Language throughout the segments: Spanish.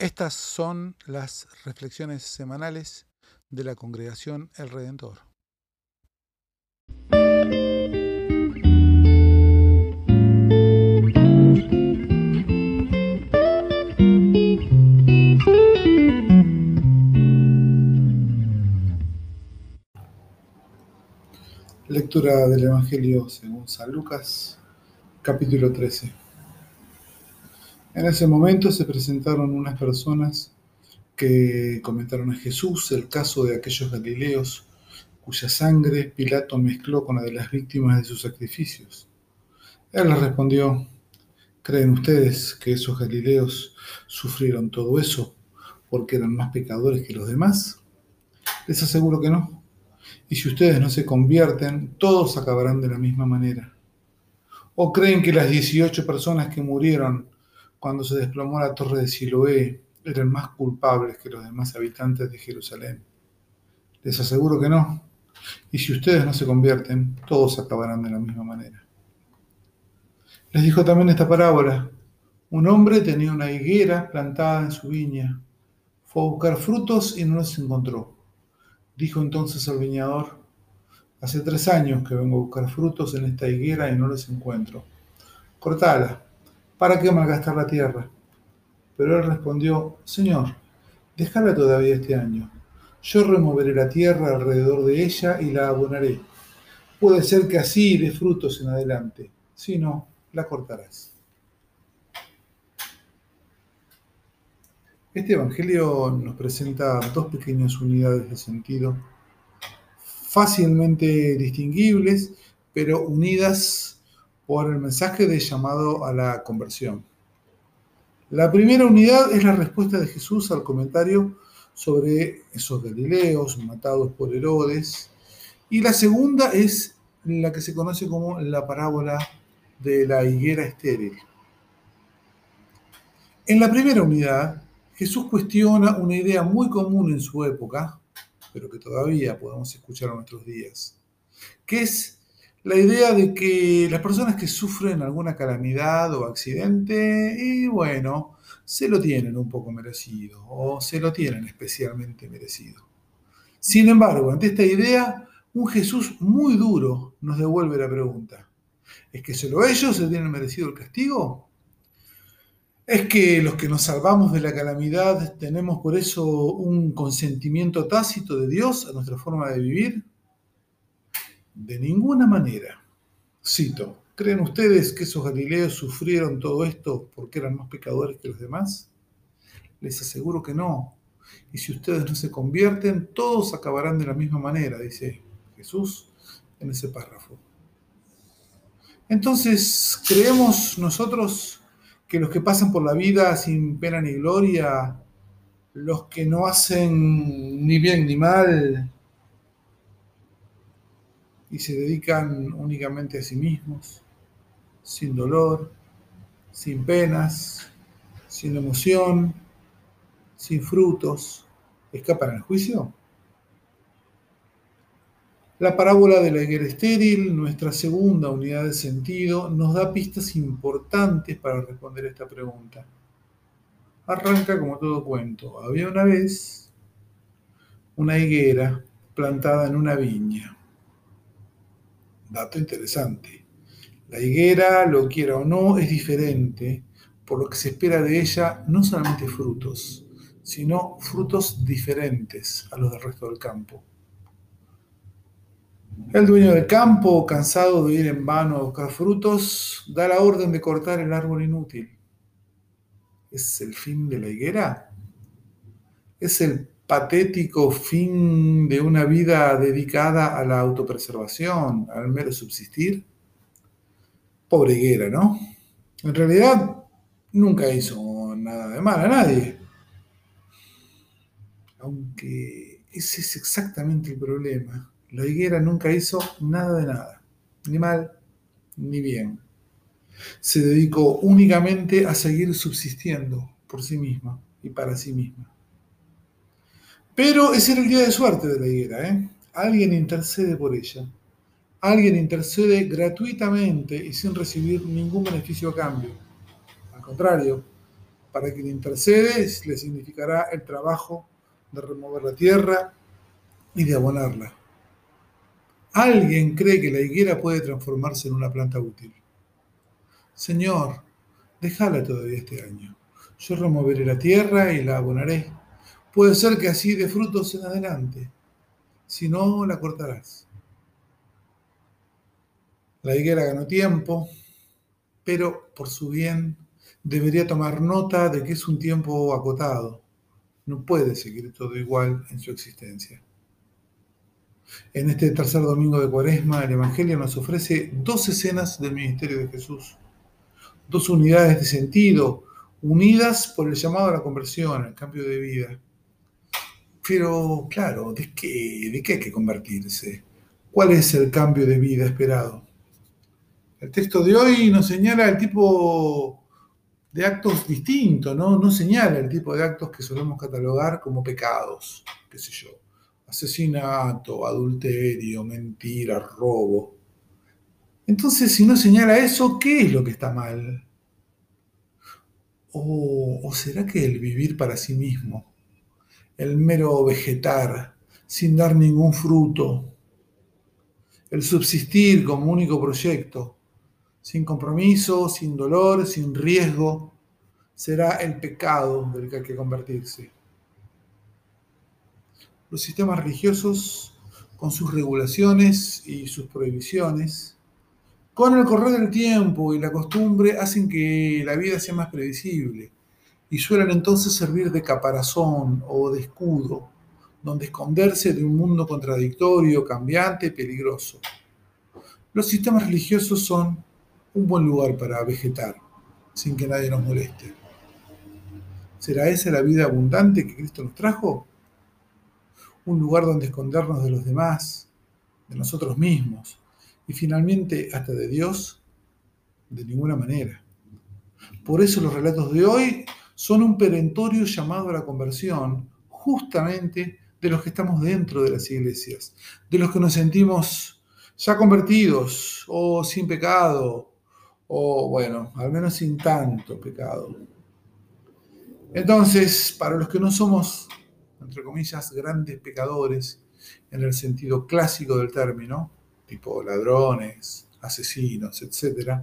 Estas son las reflexiones semanales de la congregación El Redentor. Lectura del Evangelio según San Lucas, capítulo 13. En ese momento se presentaron unas personas que comentaron a Jesús el caso de aquellos galileos cuya sangre Pilato mezcló con la de las víctimas de sus sacrificios. Él les respondió, ¿creen ustedes que esos galileos sufrieron todo eso porque eran más pecadores que los demás? Les aseguro que no. Y si ustedes no se convierten, todos acabarán de la misma manera. ¿O creen que las 18 personas que murieron cuando se desplomó la torre de Siloé eran más culpables que los demás habitantes de Jerusalén. Les aseguro que no. Y si ustedes no se convierten, todos acabarán de la misma manera. Les dijo también esta parábola. Un hombre tenía una higuera plantada en su viña. Fue a buscar frutos y no los encontró. Dijo entonces al viñador, hace tres años que vengo a buscar frutos en esta higuera y no los encuentro. Cortala ¿Para qué malgastar la tierra? Pero él respondió, Señor, déjala todavía este año. Yo removeré la tierra alrededor de ella y la abonaré. Puede ser que así dé frutos en adelante. Si no, la cortarás. Este Evangelio nos presenta dos pequeñas unidades de sentido fácilmente distinguibles, pero unidas por el mensaje de llamado a la conversión. La primera unidad es la respuesta de Jesús al comentario sobre esos galileos matados por Herodes. Y la segunda es la que se conoce como la parábola de la higuera estéril. En la primera unidad, Jesús cuestiona una idea muy común en su época, pero que todavía podemos escuchar en nuestros días, que es la idea de que las personas que sufren alguna calamidad o accidente, y bueno, se lo tienen un poco merecido o se lo tienen especialmente merecido. Sin embargo, ante esta idea, un Jesús muy duro nos devuelve la pregunta. ¿Es que solo ellos se tienen merecido el castigo? ¿Es que los que nos salvamos de la calamidad tenemos por eso un consentimiento tácito de Dios a nuestra forma de vivir? De ninguna manera. Cito, ¿creen ustedes que esos galileos sufrieron todo esto porque eran más pecadores que los demás? Les aseguro que no. Y si ustedes no se convierten, todos acabarán de la misma manera, dice Jesús en ese párrafo. Entonces, ¿creemos nosotros que los que pasan por la vida sin pena ni gloria, los que no hacen ni bien ni mal, y se dedican únicamente a sí mismos, sin dolor, sin penas, sin emoción, sin frutos, escapan al juicio? La parábola de la higuera estéril, nuestra segunda unidad de sentido, nos da pistas importantes para responder esta pregunta. Arranca como todo cuento. Había una vez una higuera plantada en una viña. Dato interesante. La higuera, lo quiera o no, es diferente, por lo que se espera de ella no solamente frutos, sino frutos diferentes a los del resto del campo. El dueño del campo, cansado de ir en vano a buscar frutos, da la orden de cortar el árbol inútil. ¿Es el fin de la higuera? ¿Es el patético fin de una vida dedicada a la autopreservación, al mero subsistir? Pobre higuera, ¿no? En realidad nunca hizo nada de mal a nadie. Aunque ese es exactamente el problema. La higuera nunca hizo nada de nada, ni mal ni bien. Se dedicó únicamente a seguir subsistiendo por sí misma y para sí misma. Pero ese era el día de suerte de la higuera. ¿eh? Alguien intercede por ella. Alguien intercede gratuitamente y sin recibir ningún beneficio a cambio. Al contrario, Para quien intercede le significará el trabajo de remover la tierra y de abonarla. Alguien cree que la higuera puede transformarse en una planta útil. Señor, déjala todavía este año. Yo removeré la tierra y la abonaré. Puede ser que así dé frutos en adelante. Si no, la cortarás. La higuera ganó tiempo, pero por su bien debería tomar nota de que es un tiempo acotado. No puede seguir todo igual en su existencia. En este tercer domingo de Cuaresma, el Evangelio nos ofrece dos escenas del ministerio de Jesús, dos unidades de sentido, unidas por el llamado a la conversión, al cambio de vida. Pero, claro, ¿de qué, ¿de qué hay que convertirse? ¿Cuál es el cambio de vida esperado? El texto de hoy nos señala el tipo de actos distintos, ¿no? No señala el tipo de actos que solemos catalogar como pecados, qué sé yo. Asesinato, adulterio, mentira, robo. Entonces, si no señala eso, ¿qué es lo que está mal? ¿O, o será que el vivir para sí mismo, el mero vegetar, sin dar ningún fruto, el subsistir como único proyecto, sin compromiso, sin dolor, sin riesgo, será el pecado del que hay que convertirse. Los sistemas religiosos, con sus regulaciones y sus prohibiciones, con el correr del tiempo y la costumbre hacen que la vida sea más previsible y suelen entonces servir de caparazón o de escudo, donde esconderse de un mundo contradictorio, cambiante y peligroso. Los sistemas religiosos son un buen lugar para vegetar sin que nadie nos moleste. ¿Será esa la vida abundante que Cristo nos trajo? Un lugar donde escondernos de los demás, de nosotros mismos y finalmente hasta de Dios, de ninguna manera. Por eso los relatos de hoy son un perentorio llamado a la conversión, justamente de los que estamos dentro de las iglesias, de los que nos sentimos ya convertidos o sin pecado o bueno, al menos sin tanto pecado. Entonces, para los que no somos, entre comillas, grandes pecadores, en el sentido clásico del término, tipo ladrones, asesinos, etc.,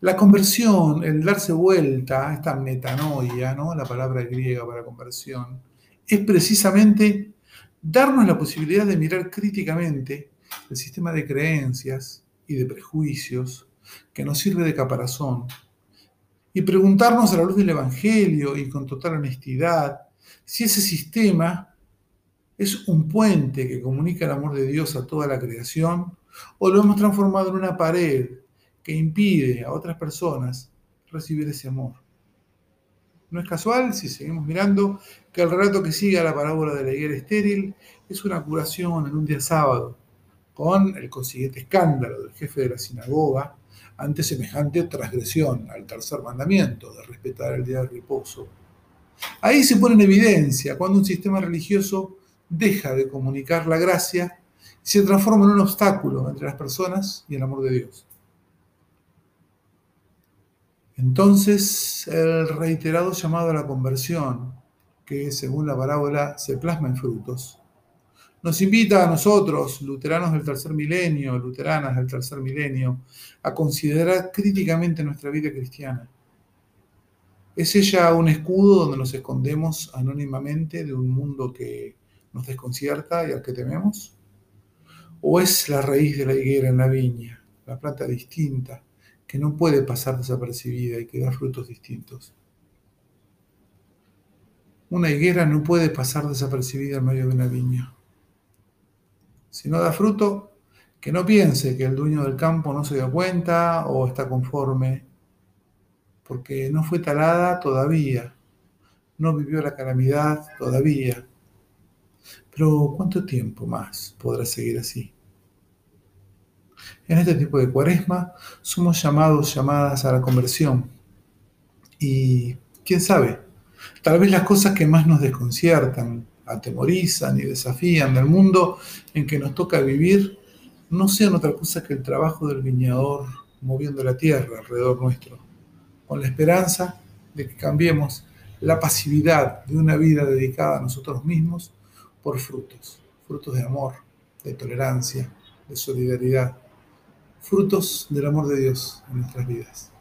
la conversión, el darse vuelta, esta metanoia, ¿no? la palabra griega para conversión, es precisamente darnos la posibilidad de mirar críticamente el sistema de creencias y de prejuicios que nos sirve de caparazón, y preguntarnos a la luz del Evangelio y con total honestidad si ese sistema es un puente que comunica el amor de Dios a toda la creación o lo hemos transformado en una pared que impide a otras personas recibir ese amor. No es casual si seguimos mirando que el relato que sigue a la parábola de la higuera estéril es una curación en un día sábado, con el consiguiente escándalo del jefe de la sinagoga, ante semejante transgresión al tercer mandamiento de respetar el día de reposo. Ahí se pone en evidencia cuando un sistema religioso deja de comunicar la gracia y se transforma en un obstáculo entre las personas y el amor de Dios. Entonces, el reiterado llamado a la conversión, que según la parábola se plasma en frutos, nos invita a nosotros, luteranos del tercer milenio, luteranas del tercer milenio, a considerar críticamente nuestra vida cristiana. ¿Es ella un escudo donde nos escondemos anónimamente de un mundo que nos desconcierta y al que tememos? ¿O es la raíz de la higuera en la viña, la planta distinta, que no puede pasar desapercibida y que da frutos distintos? Una higuera no puede pasar desapercibida en medio de una viña. Si no da fruto, que no piense que el dueño del campo no se dio cuenta o está conforme, porque no fue talada todavía, no vivió la calamidad todavía. Pero ¿cuánto tiempo más podrá seguir así? En este tipo de cuaresma somos llamados, llamadas a la conversión. Y quién sabe, tal vez las cosas que más nos desconciertan, atemorizan y desafían del mundo en que nos toca vivir no sean otra cosa que el trabajo del viñador moviendo la tierra alrededor nuestro, con la esperanza de que cambiemos la pasividad de una vida dedicada a nosotros mismos por frutos, frutos de amor, de tolerancia, de solidaridad, frutos del amor de Dios en nuestras vidas.